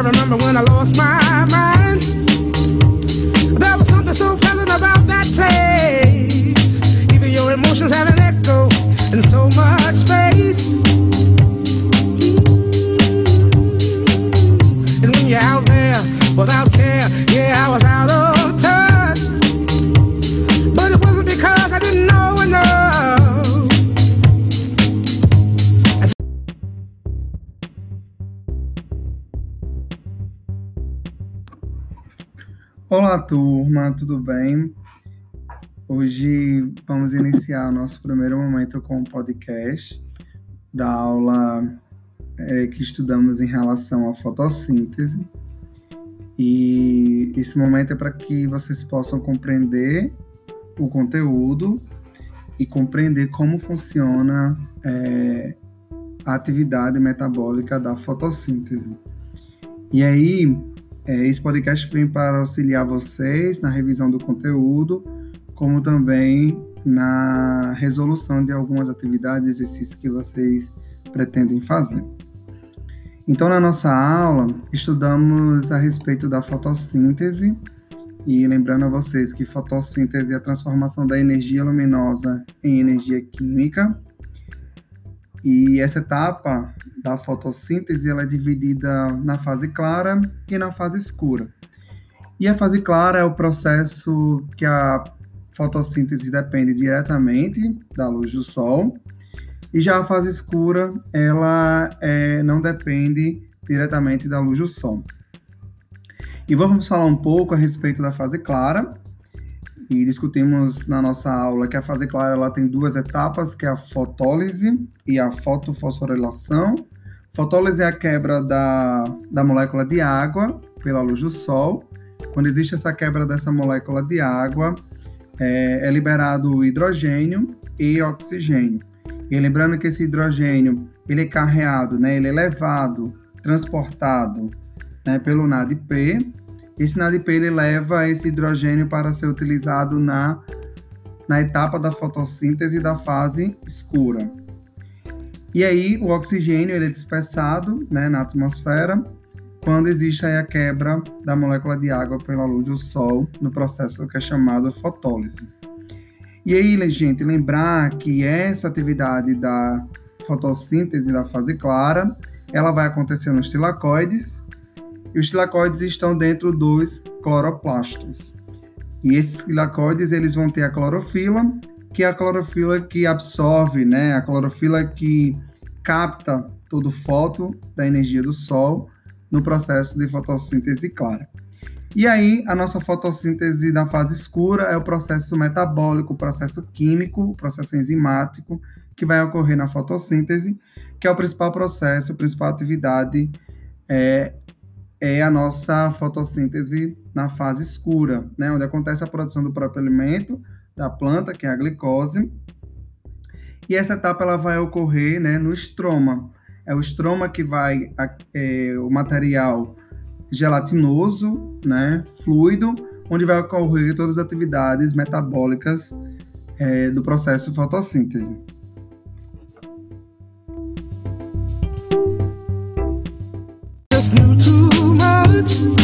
I remember Olá, turma, tudo bem? Hoje vamos iniciar nosso primeiro momento com o podcast da aula é, que estudamos em relação à fotossíntese. E esse momento é para que vocês possam compreender o conteúdo e compreender como funciona é, a atividade metabólica da fotossíntese. E aí, esse podcast vem para auxiliar vocês na revisão do conteúdo, como também na resolução de algumas atividades e exercícios que vocês pretendem fazer. Então, na nossa aula, estudamos a respeito da fotossíntese, e lembrando a vocês que fotossíntese é a transformação da energia luminosa em energia química. E essa etapa da fotossíntese ela é dividida na fase clara e na fase escura. E a fase clara é o processo que a fotossíntese depende diretamente da luz do sol, e já a fase escura ela é, não depende diretamente da luz do sol. E vamos falar um pouco a respeito da fase clara. E discutimos na nossa aula que a fase clara ela tem duas etapas, que é a fotólise e a fotofosforilação. Fotólise é a quebra da, da molécula de água pela luz do sol. Quando existe essa quebra dessa molécula de água, é, é liberado hidrogênio e oxigênio. E lembrando que esse hidrogênio ele é carreado, né, ele é levado, transportado né, pelo NADP. Esse NADP leva esse hidrogênio para ser utilizado na, na etapa da fotossíntese da fase escura. E aí o oxigênio ele é dispersado né, na atmosfera quando existe a quebra da molécula de água pela luz do sol no processo que é chamado fotólise. E aí, gente, lembrar que essa atividade da fotossíntese da fase clara, ela vai acontecer nos tilacoides, e os tilacoides estão dentro dos cloroplastos. E esses tilacoides, eles vão ter a clorofila, que é a clorofila que absorve, né, a clorofila que capta todo o foto da energia do sol no processo de fotossíntese clara. E aí, a nossa fotossíntese da fase escura é o processo metabólico, o processo químico, o processo enzimático que vai ocorrer na fotossíntese, que é o principal processo, a principal atividade é, é a nossa fotossíntese na fase escura, né, onde acontece a produção do próprio alimento da planta, que é a glicose. E essa etapa ela vai ocorrer né, no estroma. É o estroma que vai, é, o material gelatinoso, né, fluido, onde vai ocorrer todas as atividades metabólicas é, do processo fotossíntese. Just. Thank you.